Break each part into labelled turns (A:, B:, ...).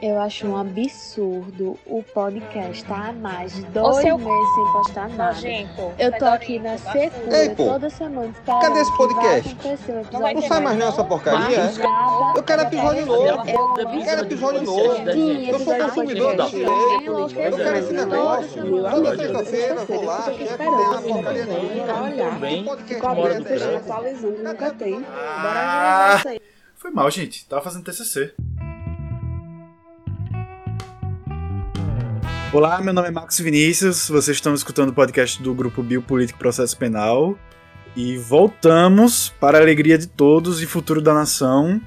A: Eu acho um absurdo o podcast tá há mais de dois seu... meses sem postar nada. Nojento, eu tô aqui na secura toda semana esperando
B: Cadê esse podcast? Não, não sai mais não essa porcaria? É? Eu quero episódio novo. Eu quero episódio novo. Eu sou consumidor do direito. Eu quero esse negócio. Toda sexta-feira vou lá, chefe, tem uma porcaria nenhuma.
A: Podcast aberto. atualizando, nunca tem. Bora ajudar isso aí.
C: Foi mal, gente. Tava fazendo TCC. Olá, meu nome é Marcos Vinícius, vocês estão escutando o podcast do Grupo Biopolítico Processo Penal e voltamos para a alegria de todos e futuro da nação.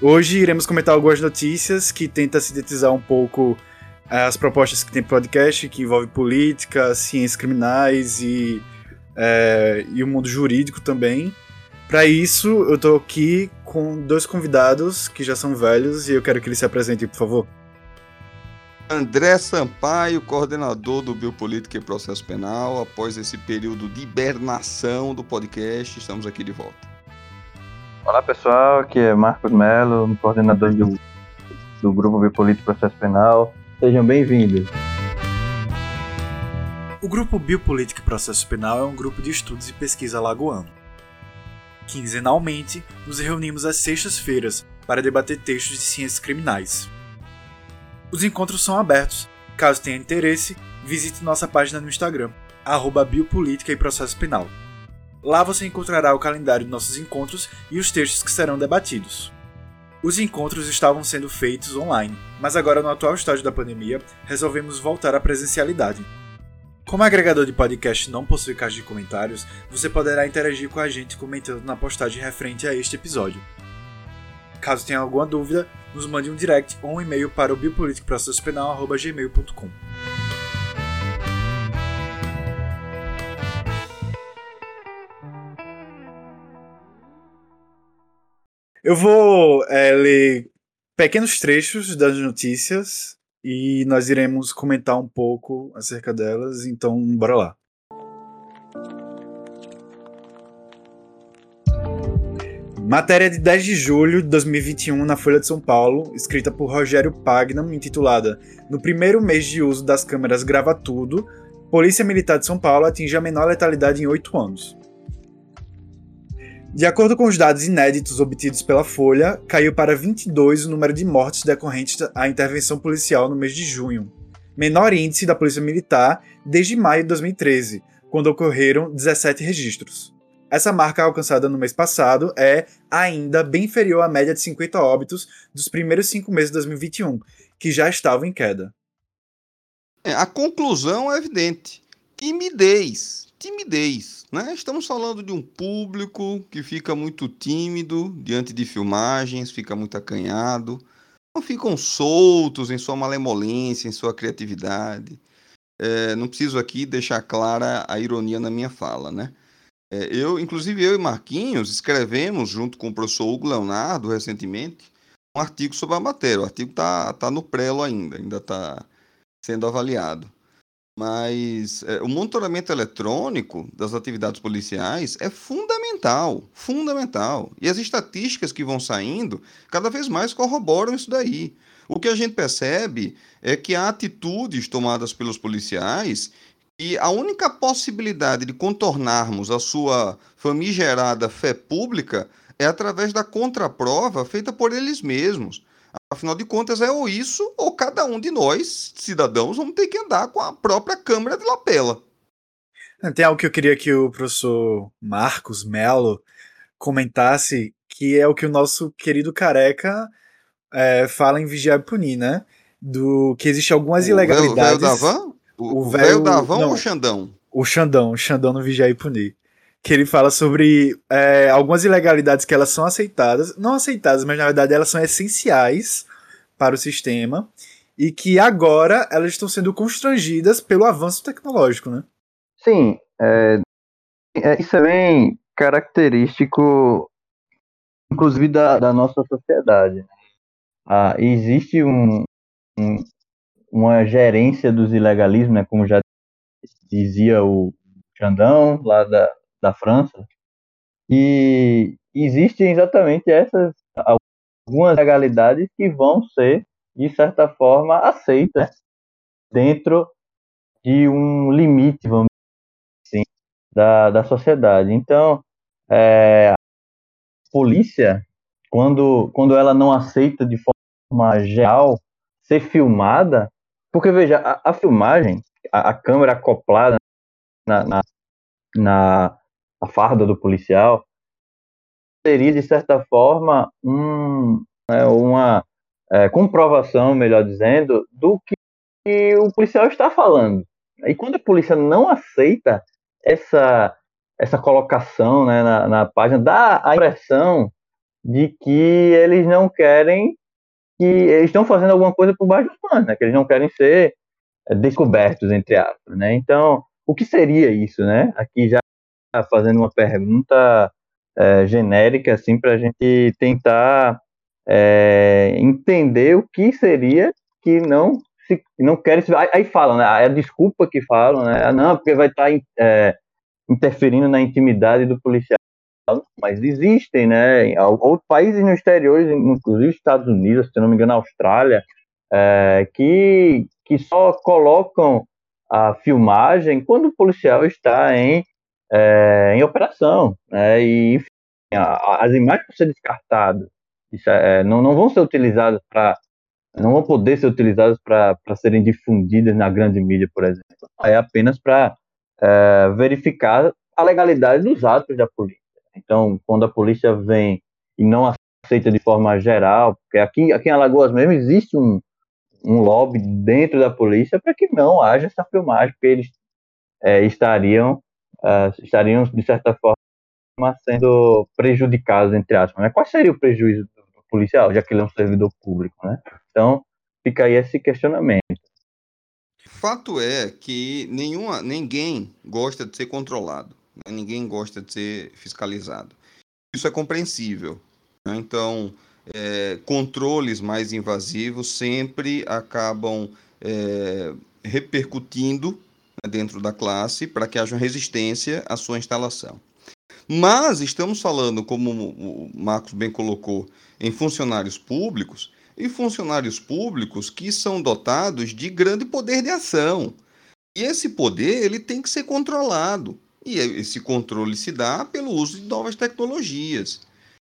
C: Hoje iremos comentar algumas notícias que tentam sintetizar um pouco eh, as propostas que tem podcast, que envolve política, ciências criminais e, é, e o mundo jurídico também. Para isso, eu estou aqui com dois convidados que já são velhos e eu quero que eles se apresentem, por favor.
B: André Sampaio, coordenador do Biopolítica e Processo Penal. Após esse período de hibernação do podcast, estamos aqui de volta.
D: Olá pessoal, aqui é Marcos Melo, coordenador do, do Grupo Biopolítica e Processo Penal. Sejam bem-vindos.
C: O Grupo Biopolítica e Processo Penal é um grupo de estudos e pesquisa lagoano. Quinzenalmente, nos reunimos às sextas-feiras para debater textos de ciências criminais. Os encontros são abertos. Caso tenha interesse, visite nossa página no Instagram, arroba Biopolítica e Processo Penal. Lá você encontrará o calendário de nossos encontros e os textos que serão debatidos. Os encontros estavam sendo feitos online, mas agora, no atual estágio da pandemia, resolvemos voltar à presencialidade. Como agregador de podcast não possui caixa de comentários, você poderá interagir com a gente comentando na postagem referente a este episódio. Caso tenha alguma dúvida, nos mande um direct ou um e-mail para o biopoliticoprocessopenal.gmail.com. Eu vou é, ler pequenos trechos das notícias e nós iremos comentar um pouco acerca delas, então bora lá. Matéria de 10 de julho de 2021 na Folha de São Paulo, escrita por Rogério Pagnam, intitulada No primeiro mês de uso das câmeras Grava Tudo, Polícia Militar de São Paulo atinge a menor letalidade em 8 anos. De acordo com os dados inéditos obtidos pela Folha, caiu para 22 o número de mortes decorrentes à intervenção policial no mês de junho, menor índice da Polícia Militar desde maio de 2013, quando ocorreram 17 registros. Essa marca alcançada no mês passado é ainda bem inferior à média de 50 óbitos dos primeiros cinco meses de 2021, que já estavam em queda.
B: É, a conclusão é evidente: timidez. Timidez. Né? Estamos falando de um público que fica muito tímido diante de filmagens, fica muito acanhado, não ficam soltos em sua malemolência, em sua criatividade. É, não preciso aqui deixar clara a ironia na minha fala, né? É, eu, inclusive eu e Marquinhos escrevemos junto com o professor Hugo Leonardo recentemente um artigo sobre a matéria. O artigo está tá no prelo ainda, ainda está sendo avaliado. Mas é, o monitoramento eletrônico das atividades policiais é fundamental, fundamental. E as estatísticas que vão saindo cada vez mais corroboram isso daí. O que a gente percebe é que há atitudes tomadas pelos policiais e a única possibilidade de contornarmos a sua famigerada fé pública é através da contraprova feita por eles mesmos. Afinal de contas, é ou isso, ou cada um de nós, cidadãos, vamos ter que andar com a própria câmera de lapela.
C: Tem algo que eu queria que o professor Marcos Melo comentasse, que é o que o nosso querido careca é, fala em Vigiar e Punir, né? Do que existe algumas ilegalidades.
B: O, o, o, o o velho Davão não, ou o Xandão?
C: O Xandão, o Xandão no Vigiar e Punir. Que ele fala sobre é, algumas ilegalidades que elas são aceitadas, não aceitadas, mas na verdade elas são essenciais para o sistema e que agora elas estão sendo constrangidas pelo avanço tecnológico, né?
D: Sim, é, é, isso é bem característico, inclusive da, da nossa sociedade. Ah, existe um, um, uma gerência dos ilegalismos, né, como já dizia o Xandão, lá da, da França, e existem exatamente essas algumas legalidades que vão ser de certa forma, aceita dentro de um limite, vamos dizer assim, da, da sociedade. Então, é, a polícia, quando, quando ela não aceita de forma geral ser filmada, porque veja, a, a filmagem, a, a, câmera acoplada na, na, na farda do policial, seria, de certa forma, um, é, uma é, comprovação, melhor dizendo, do que o policial está falando. E quando a polícia não aceita essa, essa colocação né, na, na página, dá a impressão de que eles não querem que eles estão fazendo alguma coisa por baixo dos panos, né? Que eles não querem ser é, descobertos, entre aspas, né? Então, o que seria isso, né? Aqui já fazendo uma pergunta é, genérica, assim, para a gente tentar é, entender o que seria que não se não querem aí, aí falam, né? É a desculpa que falam, né? Ah, não, porque vai estar tá, é, interferindo na intimidade do policial. Mas existem, né? Outros países no exterior, inclusive Estados Unidos, se não me engano, Austrália, é, que, que só colocam a filmagem quando o policial está em, é, em operação. Né? E, enfim, a, as imagens vão ser descartadas. Isso é, não, não vão ser utilizadas para não vão poder ser utilizadas para serem difundidas na grande mídia, por exemplo. É apenas para é, verificar a legalidade dos atos da polícia. Então, quando a polícia vem e não aceita de forma geral, porque aqui, aqui em Alagoas mesmo existe um, um lobby dentro da polícia para que não haja essa filmagem, porque eles é, estariam, uh, estariam, de certa forma, sendo prejudicados, entre aspas. Mas qual seria o prejuízo do policial, já que ele é um servidor público, né? Então, fica aí esse questionamento.
B: Fato é que nenhuma, ninguém gosta de ser controlado, né? ninguém gosta de ser fiscalizado. Isso é compreensível. Né? Então, é, controles mais invasivos sempre acabam é, repercutindo né, dentro da classe para que haja resistência à sua instalação. Mas estamos falando, como o Marcos bem colocou, em funcionários públicos e funcionários públicos que são dotados de grande poder de ação. E esse poder ele tem que ser controlado. E esse controle se dá pelo uso de novas tecnologias.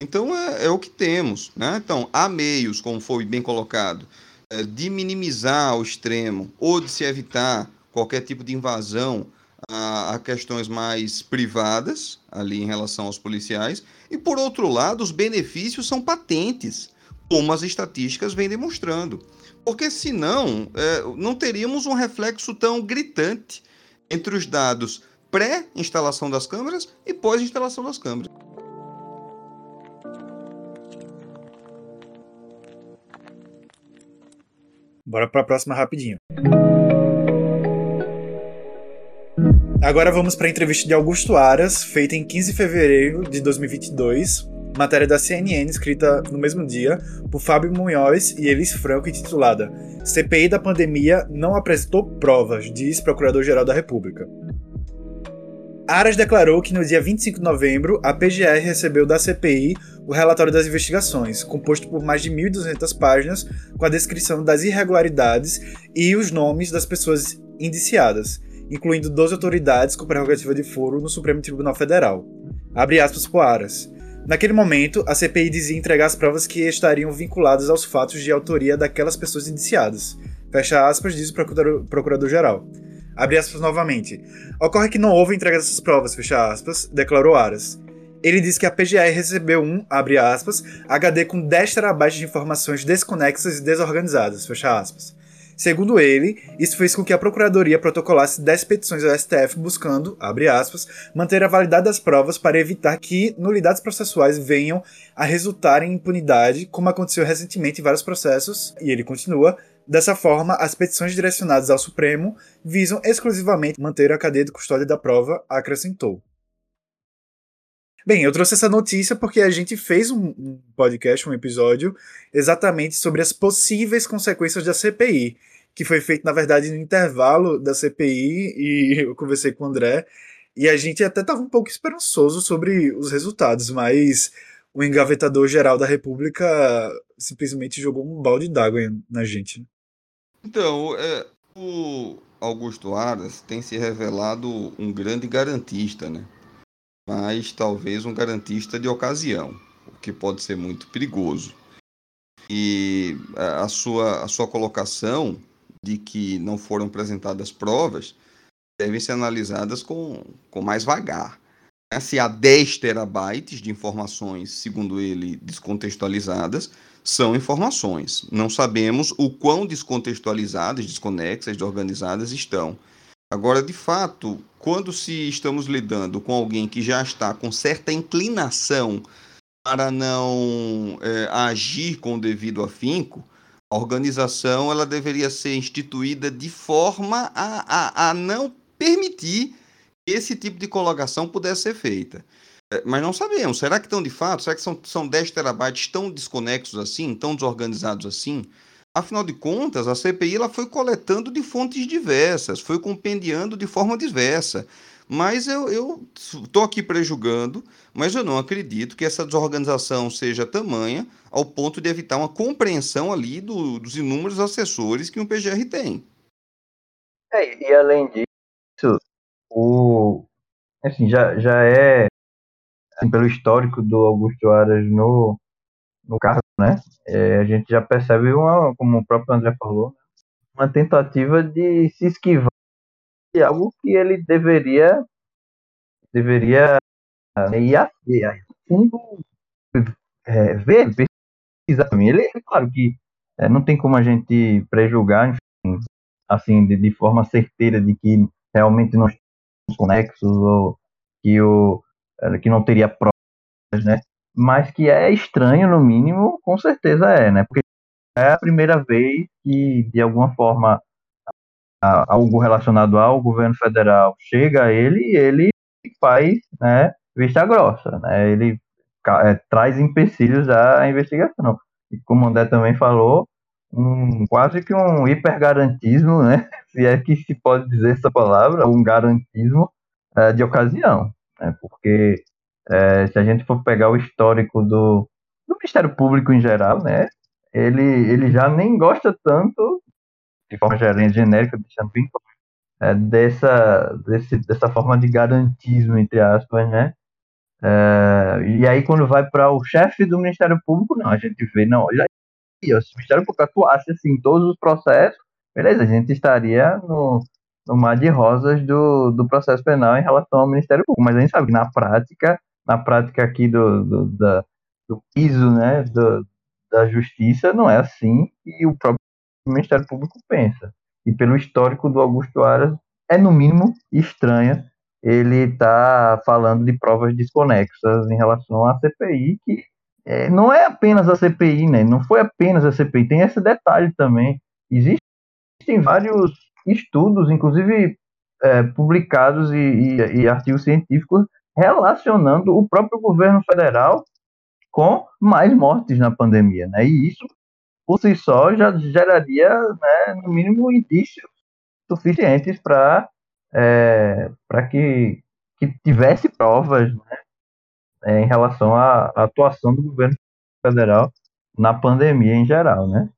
B: Então é, é o que temos. Né? Então, há meios, como foi bem colocado, é, de minimizar ao extremo ou de se evitar qualquer tipo de invasão a, a, questões mais privadas, ali em relação aos policiais, e por outro lado, os benefícios são patentes, como as estatísticas vêm demonstrando. Porque senão, é, não teríamos um reflexo tão gritante entre os dados pré-instalação das câmeras e pós-instalação das câmeras.
C: Bora para a próxima rapidinho. Agora vamos para a entrevista de Augusto Aras, feita em 15 de fevereiro de 2022, matéria da CNN escrita no mesmo dia por Fábio Munhoz e Elis Franco, intitulada CPI da pandemia não apresentou provas, diz Procurador-Geral da República. Aras declarou que no dia 25 de novembro, a PGR recebeu da CPI o relatório das investigações, composto por mais de 1.200 páginas, com a descrição das irregularidades e os nomes das pessoas indiciadas, incluindo 12 autoridades com prerrogativa de foro no Supremo Tribunal Federal. Abre aspas por Aras. Naquele momento, a CPI dizia entregar as provas que estariam vinculadas aos fatos de autoria daquelas pessoas indiciadas. Fecha aspas, diz o Procurador-Geral. Abre aspas novamente. Ocorre que não houve entrega dessas provas, fecha aspas, declarou Aras. Ele disse que a PGR recebeu um, abre aspas, HD com 10 terabytes de informações desconexas e desorganizadas, fecha aspas. Segundo ele, isso fez com que a Procuradoria protocolasse 10 petições ao STF buscando, abre aspas, manter a validade das provas para evitar que nulidades processuais venham a resultar em impunidade, como aconteceu recentemente em vários processos, e ele continua, Dessa forma, as petições direcionadas ao Supremo visam exclusivamente manter a cadeia de custódia da prova, acrescentou. Bem, eu trouxe essa notícia porque a gente fez um, podcast, um episódio, exatamente sobre as possíveis consequências da CPI, que foi feito, na verdade, no intervalo da CPI, e eu conversei com o André, e a gente até estava um pouco esperançoso sobre os resultados, mas o engavetador geral da República simplesmente jogou um balde d'água na gente.
B: Então, é, o Augusto Aras tem se revelado um grande garantista, né? Mas talvez um garantista de ocasião, o que pode ser muito perigoso. E a sua, a sua colocação de que não foram apresentadas provas devem ser analisadas com, com mais vagar. Né? Se há 10 terabytes de informações, segundo ele, descontextualizadas, são informações. Não sabemos o quão descontextualizadas, desconexas, desorganizadas estão. Agora, de fato, quando se estamos lidando com alguém que já está com certa inclinação para não é, agir com o devido afinco, a organização ela deveria ser instituída de forma a, a, a não permitir que esse tipo de colocação pudesse ser feita. É, mas não sabemos. Será que estão de fato? Será que são, são 10 terabytes tão desconexos assim, tão desorganizados assim? Afinal de contas, a CPI ela foi coletando de fontes diversas, foi compendiando de forma diversa. Mas eu estou aqui prejugando, mas eu não acredito que essa desorganização seja tamanha ao ponto de evitar uma compreensão ali do, dos inúmeros assessores que um PGR tem.
D: É, e além disso, o, assim, já, já é, assim, pelo histórico do Augusto Aras no, no cargo, né? É, a gente já percebe, uma, como o próprio André falou, uma tentativa de se esquivar de algo que ele deveria deveria é, ir a, ir a fundo é, ver, pesquisar também. Ele, claro que é, não tem como a gente prejugar, enfim, assim, de, de forma certeira de que realmente não conexos ou que, o, que não teria provas, né? Mas que é estranho, no mínimo, com certeza é, né? Porque é a primeira vez que, de alguma forma, algo relacionado ao governo federal chega a ele e ele faz né, vista grossa, né? Ele é, traz empecilhos à investigação. E como o André também falou, um, quase que um hipergarantismo, né? se é que se pode dizer essa palavra, um garantismo é, de ocasião. Né? Porque é, se a gente for pegar o histórico do, do Ministério Público em geral, né? ele, ele já nem gosta tanto, de forma genérica, deixando bem é, dessa, desse, dessa forma de garantismo, entre aspas, né? É, e aí, quando vai para o chefe do Ministério Público, não, a gente vê, não, olha se o Ministério Público atuasse assim em todos os processos, beleza, a gente estaria no, no mar de rosas do, do processo penal em relação ao Ministério Público. Mas a gente sabe que na prática, na prática aqui do, do, da, do piso né, do, da justiça, não é assim que o próprio Ministério Público pensa. E pelo histórico do Augusto Aras, é no mínimo estranha ele está falando de provas desconexas em relação à CPI, que é, não é apenas a CPI, né? Não foi apenas a CPI, tem esse detalhe também. Existem vários estudos, inclusive é, publicados e, e, e, artigos científicos relacionando o próprio governo federal com mais mortes na pandemia, né? E isso por si só já geraria, né, no mínimo, indícios suficientes para é, para que, que tivesse provas né, é, em relação à, atuação do governo federal na pandemia em geral, né?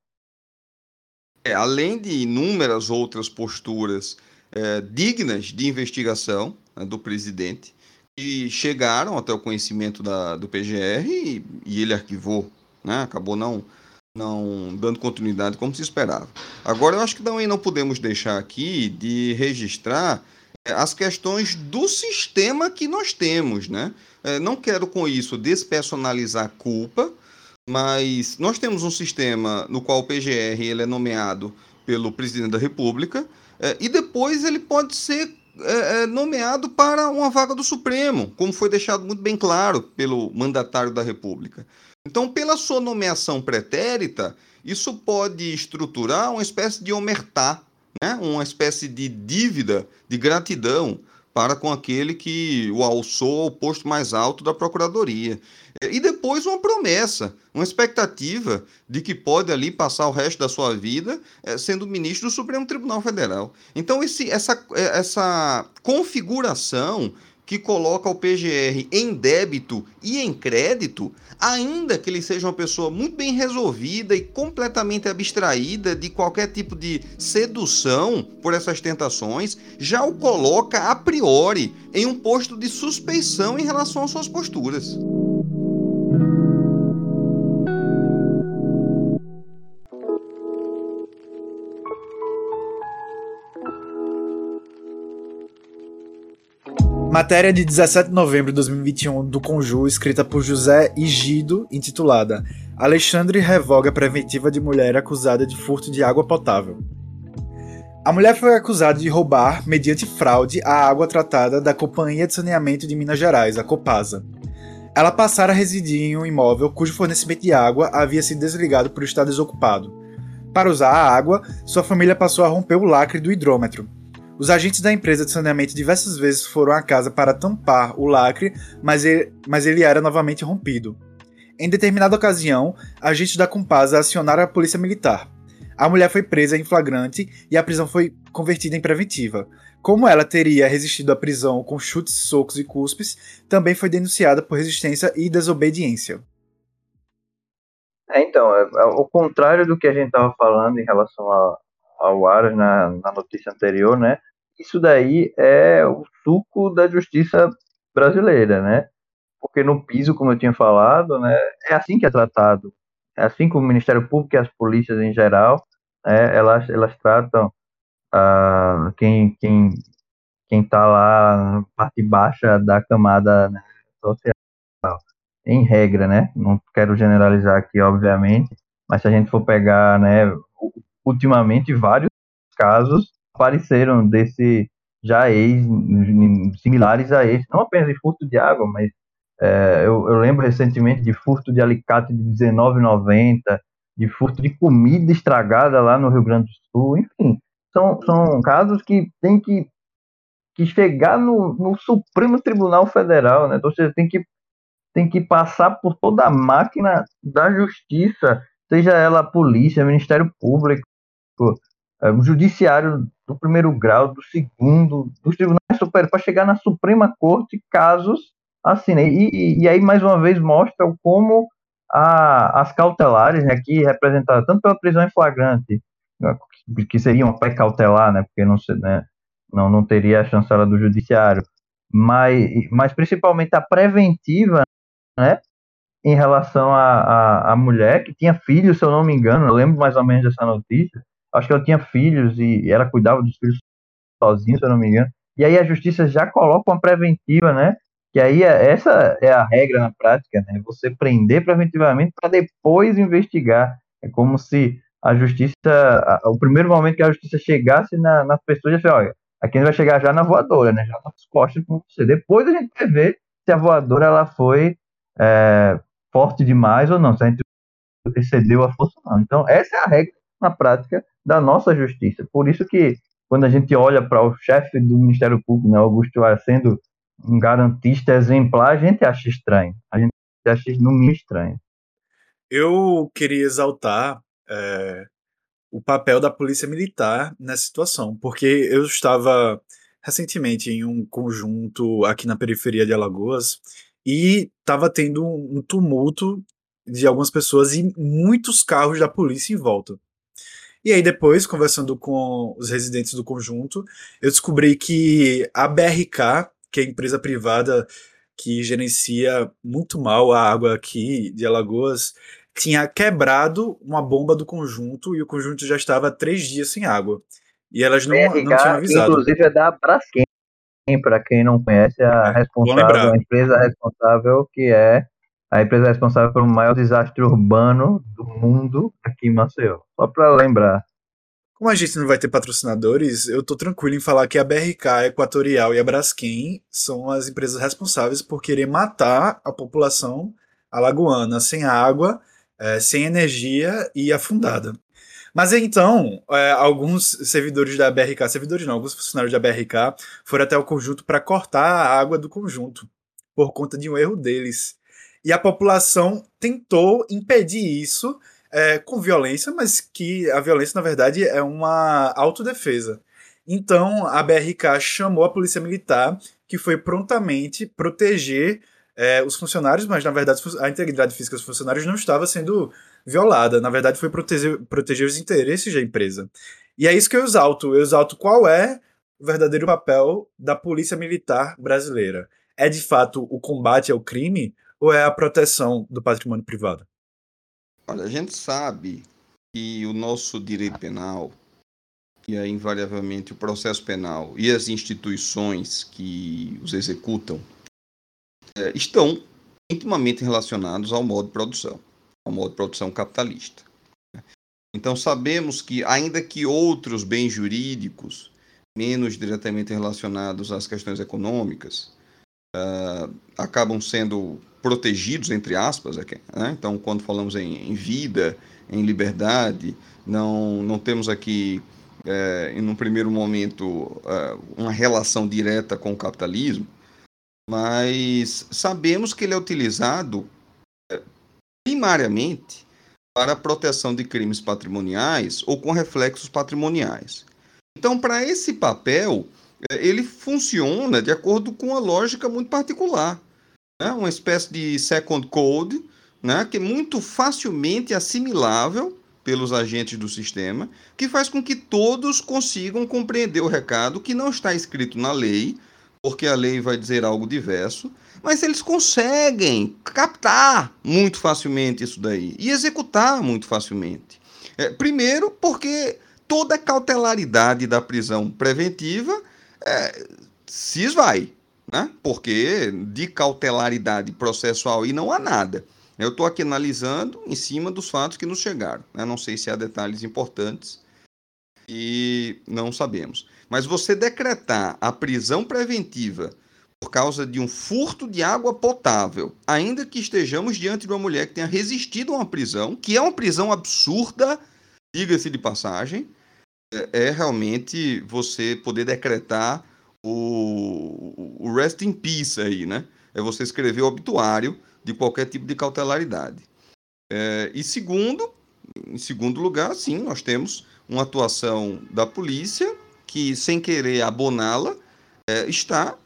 B: É, além de inúmeras outras posturas é, dignas de investigação né, do presidente, que chegaram até o conhecimento da, do PGR e, e ele arquivou, né? acabou não, não dando continuidade como se esperava. Agora, eu acho que também não podemos deixar aqui de registrar é, as questões do sistema que nós temos, né? É, não quero com isso despersonalizar a culpa, mas nós temos um sistema no qual o PGR ele é nomeado pelo presidente da República é, e depois ele pode ser é, é, nomeado para uma vaga do Supremo, como foi deixado muito bem claro pelo mandatário da República. Então, pela sua nomeação pretérita, isso pode estruturar uma espécie de omertá, né? uma espécie de dívida de gratidão para com aquele que o alçou ao posto mais alto da Procuradoria. E depois uma promessa, uma expectativa de que pode ali passar o resto da sua vida é, sendo ministro do Supremo Tribunal Federal. Então, esse, essa, eh, essa configuração que coloca o PGR em débito e em crédito, ainda que ele seja uma pessoa muito bem resolvida e completamente abstraída de qualquer tipo de sedução por essas tentações, já o coloca a priori em um posto de suspeição em relação às suas posturas.
C: Matéria de 17 de novembro de 2021 do Conju, escrita por José Igido, intitulada Alexandre revoga preventiva de mulher acusada de furto de água potável. A mulher foi acusada de roubar, mediante fraude, a água tratada da Companhia de Saneamento de Minas Gerais, a Copasa. Ela passara a residir em um imóvel cujo fornecimento de água havia sido desligado por estar desocupado. Para usar a água, sua família passou a romper o lacre do hidrômetro, os agentes da empresa de saneamento diversas vezes foram à casa para tampar o lacre, mas ele, mas ele era novamente rompido. Em determinada ocasião, agentes da Compasa acionaram a polícia militar. A mulher foi presa em flagrante e a prisão foi convertida em preventiva. Como ela teria resistido à prisão com chutes, socos e cuspes, também foi denunciada por resistência e desobediência.
D: É, então, é, é, ao contrário do que a gente estava falando em relação a, ao na, na notícia anterior, né? Isso daí é o suco da justiça brasileira, né? Porque no piso, como eu tinha falado, né, é assim que é tratado. É assim que o Ministério Público e as polícias em geral, né, elas, elas tratam ah, quem quem quem está lá na parte baixa da camada né, social. Em regra, né? Não quero generalizar aqui, obviamente, mas se a gente for pegar, né, ultimamente vários casos apareceram desse já ex, similares a esse, não apenas de furto de água, mas é, eu, eu, lembro recentemente de furto de alicate de R$19,90, de furto de comida estragada lá no Rio Grande do Sul, enfim, são, são casos que tem que, que chegar no, no Supremo Tribunal Federal, né? Então, você tem que, tem que passar por toda a máquina da justiça, seja ela polícia, Ministério Público, é, o judiciário do primeiro grau, do segundo, dos tribunais superiores, para chegar na Suprema Corte casos assim, né? E, e, e aí, mais uma vez, mostra como a, as cautelares, né, aqui representadas tanto pela prisão em flagrante, né, que seria uma pré-cautelar, né, porque não, né, não, não teria a chancela do judiciário, mas, mas principalmente a preventiva, né, em relação à mulher que tinha filhos, se eu não me engano, eu lembro mais ou menos dessa notícia, acho que ela tinha filhos e ela cuidava dos filhos sozinha, se eu não me engano. E aí a justiça já coloca uma preventiva, né? Que aí é, essa é a regra na prática, né? Você prender preventivamente para depois investigar. É como se a justiça, a, o primeiro momento que a justiça chegasse na, nas pessoas, já olha, aqui a gente vai chegar já na voadora, né? Já nas costas com você. Depois a gente vai ver se a voadora ela foi é, forte demais ou não, se a gente excedeu a força ou não. Então, essa é a regra na prática da nossa justiça. Por isso que quando a gente olha para o chefe do Ministério Público, né, Augusto Aras, sendo um garantista exemplar, a gente acha estranho. A gente acha no mínimo estranho.
C: Eu queria exaltar é, o papel da polícia militar nessa situação, porque eu estava recentemente em um conjunto aqui na periferia de Alagoas e estava tendo um tumulto de algumas pessoas e muitos carros da polícia em volta. E aí depois, conversando com os residentes do conjunto, eu descobri que a BRK, que é a empresa privada que gerencia muito mal a água aqui de Alagoas, tinha quebrado uma bomba do conjunto e o conjunto já estava três dias sem água. E elas não, BRK, não tinham avisado.
D: Inclusive é da Braskem, para quem não conhece, a é, responsável, a empresa responsável que é a empresa responsável pelo maior desastre urbano do mundo aqui em Maceió. Só para lembrar.
C: Como a gente não vai ter patrocinadores, eu tô tranquilo em falar que a BRK, a Equatorial e a Braskem são as empresas responsáveis por querer matar a população alagoana sem água, é, sem energia e afundada. Mas então, é, alguns servidores da BRK, servidores não, alguns funcionários da BRK foram até o conjunto para cortar a água do conjunto, por conta de um erro deles. E a população tentou impedir isso é, com violência, mas que a violência, na verdade, é uma autodefesa. Então, a BRK chamou a Polícia Militar, que foi prontamente proteger é, os funcionários, mas na verdade a integridade física dos funcionários não estava sendo violada. Na verdade, foi proteger, proteger os interesses da empresa. E é isso que eu exalto. Eu exalto qual é o verdadeiro papel da Polícia Militar brasileira. É de fato o combate ao crime ou é a proteção do patrimônio privado?
B: Olha, a gente sabe que o nosso direito penal e aí invariavelmente o processo penal e as instituições que os executam é, estão intimamente relacionados ao modo de produção, ao modo de produção capitalista. Então sabemos que, ainda que outros bens jurídicos, menos diretamente relacionados às questões econômicas, uh, acabam sendo protegidos, entre aspas, aqui, né? então quando falamos em, em, vida, em liberdade, não, não temos aqui, é, em um primeiro momento, é, uma relação direta com o capitalismo, mas sabemos que ele é utilizado é, primariamente para a proteção de crimes patrimoniais ou com reflexos patrimoniais. Então, para esse papel, é, ele funciona de acordo com uma lógica muito particular, né? uma espécie de second code, né? que é muito facilmente assimilável pelos agentes do sistema, que faz com que todos consigam compreender o recado que não está escrito na lei, porque a lei vai dizer algo diverso, mas eles conseguem captar muito facilmente isso daí e executar muito facilmente. É, primeiro, porque toda a cautelaridade da prisão preventiva é, se esvai, né? porque de cautelaridade processual e não há nada. Eu estou aqui analisando em cima dos fatos que nos chegaram. Né? Não sei se há detalhes importantes e não sabemos. Mas você decretar a prisão preventiva por causa de um furto de água potável, ainda que estejamos diante de uma mulher que tenha resistido a uma prisão, que é uma prisão absurda, diga-se de passagem, é, é realmente você poder decretar o, o rest in peace aí, né? É você escrever o obituário de qualquer tipo de cautelaridade. É, e segundo, em segundo lugar, sim, nós temos uma atuação da polícia que, sem querer aboná-la, é, está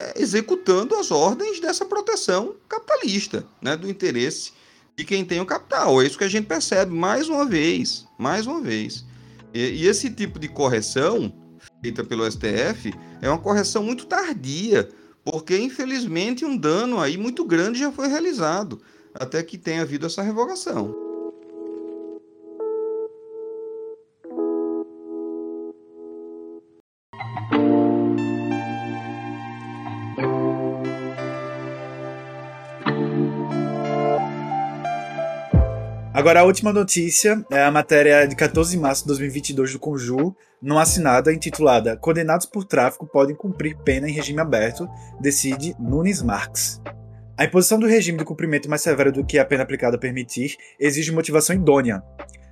B: é, executando as ordens dessa proteção capitalista, né, do interesse de quem tem o capital. É isso que a gente percebe mais uma vez, mais uma vez. E, e esse tipo de correção feita pelo STF é uma correção muito tardia, porque infelizmente um dano aí muito grande já foi realizado até que tenha havido essa revogação.
C: Agora, a última notícia é a matéria de 14 de março de 2022 do Conjur, não assinada, intitulada Condenados por tráfico podem cumprir pena em regime aberto, decide Nunes Marques. A imposição do regime de cumprimento mais severo do que a pena aplicada permitir exige motivação idônea.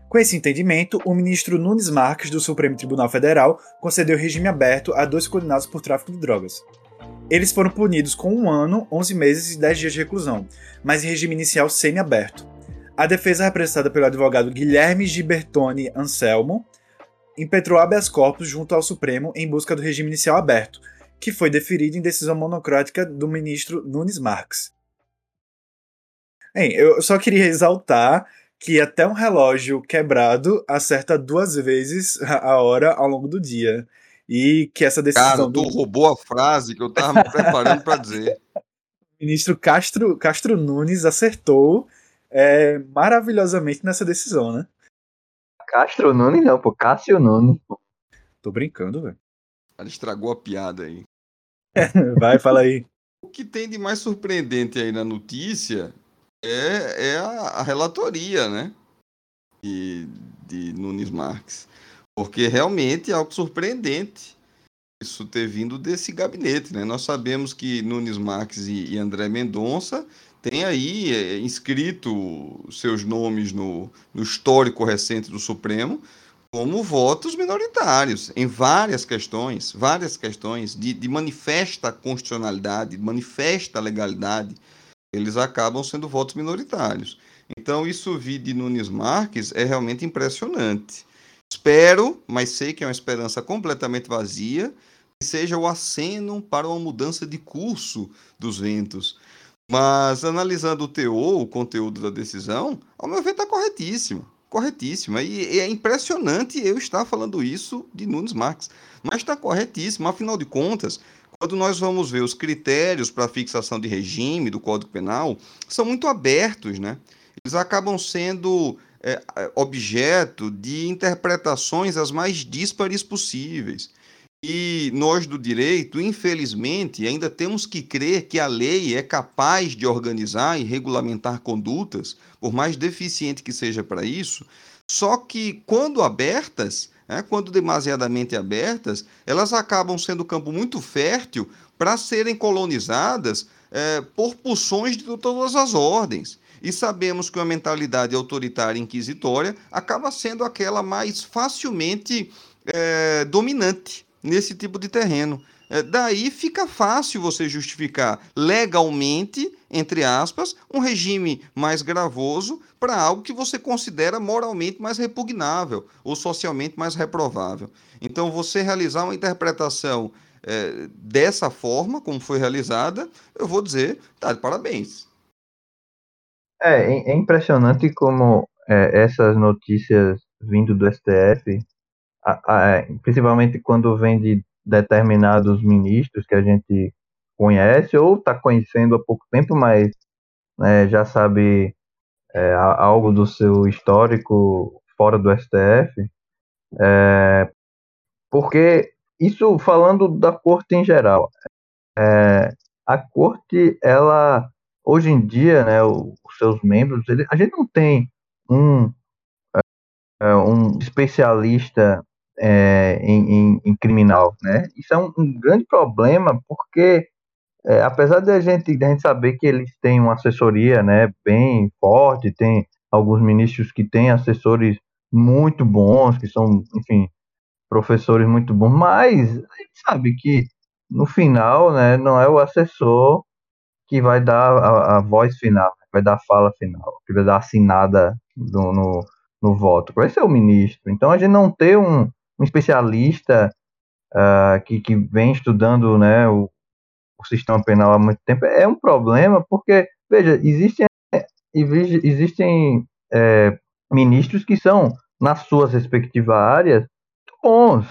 C: Com esse entendimento, o ministro Nunes Marques, do Supremo Tribunal Federal, concedeu regime aberto a dois condenados por tráfico de drogas. Eles foram punidos com um ano, 11 meses e 10 dias de reclusão, mas em regime inicial semi-aberto. A defesa, representada pelo advogado Guilherme Gibertoni Anselmo, impetrou habeas corpus junto ao Supremo em busca do regime inicial aberto, que foi deferido em decisão monocrática do ministro Nunes Marques. Bem, eu só queria exaltar que até um relógio quebrado acerta duas vezes a hora ao longo do dia. E que essa decisão. Cara,
B: tu do... roubou a frase que eu tava me preparando para dizer.
C: O ministro Castro, Castro Nunes acertou é, maravilhosamente nessa decisão, né?
D: Castro Nunes não, pô, Cássio Nunes.
C: Tô brincando, velho.
B: Ela estragou a piada aí.
C: Vai, fala aí.
B: O que tem de mais surpreendente aí na notícia é, é a, a relatoria, né? De, de Nunes Marques. Porque realmente é algo surpreendente isso ter vindo desse gabinete, né? Nós sabemos que Nunes Marques e, e André Mendonça tem aí é, inscrito seus nomes no, no histórico recente do Supremo como votos minoritários em várias questões, várias questões de, de manifesta constitucionalidade, de manifesta legalidade, eles acabam sendo votos minoritários. Então, isso vi de Nunes Marques é realmente impressionante. Espero, mas sei que é uma esperança completamente vazia, que seja o aceno para uma mudança de curso dos ventos. Mas analisando o teor, o conteúdo da decisão, ao meu ver está corretíssimo. Corretíssimo. E, e, é impressionante eu estar falando isso de Nunes Marques. Mas está corretíssimo. Afinal de contas, quando nós vamos ver os critérios para fixação de regime do Código Penal, são muito abertos, né? Eles acabam sendo é, objeto de interpretações as mais díspares possíveis. E nós do direito, infelizmente, ainda temos que crer que a lei é capaz de organizar e regulamentar condutas, por mais deficiente que seja para isso, só que quando abertas, né, quando demasiadamente abertas, elas acabam sendo campo muito fértil para serem colonizadas é, por pulsões de todas as ordens. E sabemos que uma mentalidade autoritária inquisitória acaba sendo aquela mais facilmente é, dominante nesse tipo de terreno. É, daí fica fácil você justificar legalmente, entre aspas, um regime mais gravoso para algo que você considera moralmente mais repugnável ou socialmente mais reprovável. Então, você realizar uma interpretação é, dessa forma, como foi realizada, eu vou dizer, tá parabéns.
D: É, é impressionante como é, essas notícias vindo do STF a, a, principalmente quando vem de determinados ministros que a gente conhece ou está conhecendo há pouco tempo, mas né, já sabe é, algo do seu histórico fora do STF, é, porque isso falando da corte em geral, é, a corte, ela hoje em dia, né, os seus membros, ele, a gente não tem um é, um especialista é, em, em, em, criminal, né? Isso é um, um grande problema porque é, apesar de a gente, a gente saber que eles têm uma assessoria, né, bem forte, tem alguns ministros que têm assessores muito bons, que são, enfim, professores muito bons, mas a gente sabe que no final, né, não é o assessor que vai dar a, a voz final, vai dar a fala final, que vai dar assinada do, no, no voto, vai ser o ministro. Então a gente não ter um, um especialista uh, que, que vem estudando né, o, o sistema penal há muito tempo é um problema, porque, veja, existem, existem é, ministros que são, nas suas respectivas áreas, muito bons,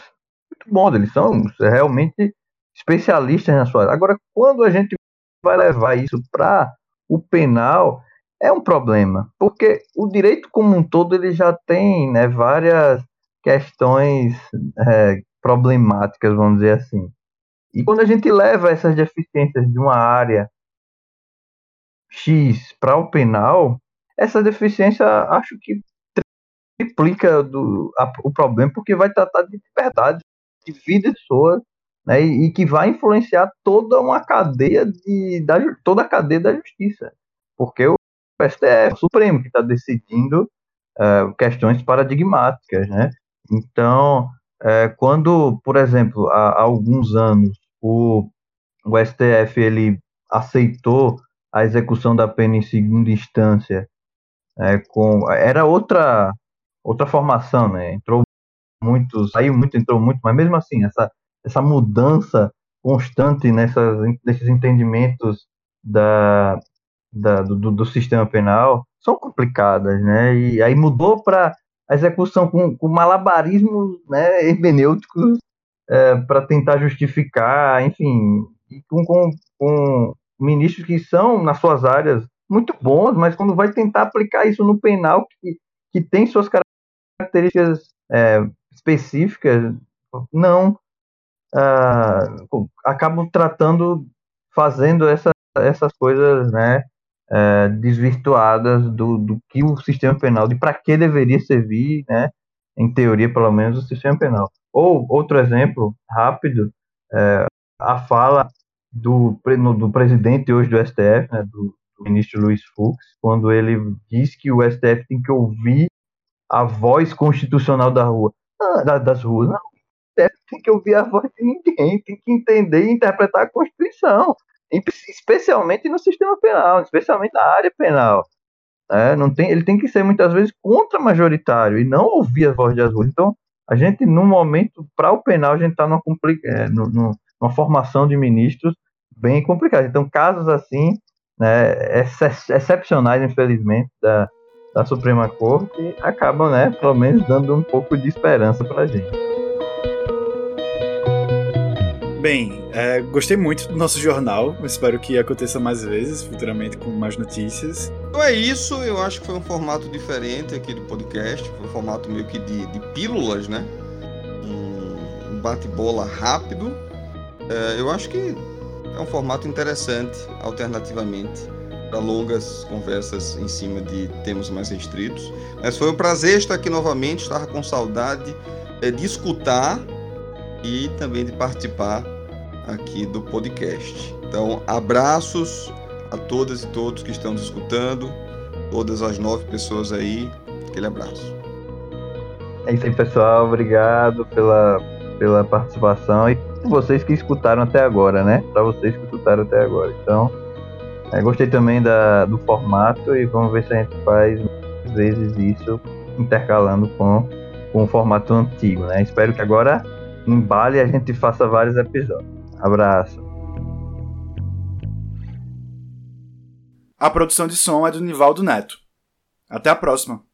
D: muito bons, eles são realmente especialistas na sua área. Agora, quando a gente vai levar isso para o penal, é um problema, porque o direito como um todo ele já tem né, várias questões é, problemáticas, vamos dizer assim. E quando a gente leva essas deficiências de uma área X para o penal, essa deficiência acho que triplica do, a, o problema, porque vai tratar de liberdade, de vida de pessoas, né, e, que vai influenciar toda uma cadeia de da, toda a cadeia da justiça, porque o STF, o Supremo, que está decidindo uh, questões paradigmáticas, né? Então, é, quando, por exemplo, há, há, alguns anos o, o STF ele aceitou a execução da pena em segunda instância, é, com, era outra outra formação, né? Entrou muito, saiu muito, entrou muito, mas mesmo assim essa essa mudança constante nessas, nesses entendimentos da, da do, do sistema penal são complicadas, né? E aí mudou para a execução com, com malabarismos né, hermenêuticos é, para tentar justificar, enfim, com, com, com ministros que são, nas suas áreas, muito bons, mas quando vai tentar aplicar isso no penal, que, que tem suas características é, específicas, não. Uh, acabam tratando, fazendo essa, essas coisas, né, é, desvirtuadas do, do que o sistema penal, de para que deveria servir, né, em teoria, pelo menos, o sistema penal. Ou, outro exemplo rápido, é, a fala do, do presidente hoje do STF, né, do, do ministro Luiz Fux, quando ele diz que o STF tem que ouvir a voz constitucional da rua, ah, das ruas. Não, tem que ouvir a voz de ninguém, tem que entender e interpretar a Constituição especialmente no sistema penal, especialmente na área penal. É, não tem, ele tem que ser muitas vezes contra-majoritário e não ouvir a voz das ruas. Então, A gente, no momento, para o penal, a gente está numa, é, numa formação de ministros bem complicada. Então, casos assim, né, ex excepcionais, infelizmente, da, da Suprema Corte, acabam, né, pelo menos, dando um pouco de esperança para a gente.
C: Bem, é, gostei muito do nosso jornal. Espero que aconteça mais vezes, futuramente, com mais notícias.
B: Então é isso. Eu acho que foi um formato diferente aqui do podcast. Foi um formato meio que de, de pílulas, né? Um bate-bola rápido. É, eu acho que é um formato interessante, alternativamente, para longas conversas em cima de temas mais restritos. Mas foi um prazer estar aqui novamente. Estava com saudade é, de escutar e também de participar aqui do podcast. Então, abraços a todas e todos que estão nos escutando, todas as nove pessoas aí, aquele abraço.
D: É isso aí, pessoal. Obrigado pela, pela participação e vocês que escutaram até agora, né? Para vocês que escutaram até agora. Então, é, gostei também da, do formato e vamos ver se a gente faz mais vezes isso intercalando com, com o formato antigo, né? Espero que agora embale e a gente faça vários episódios. Abraço.
C: A produção de som é do Nivaldo Neto. Até a próxima.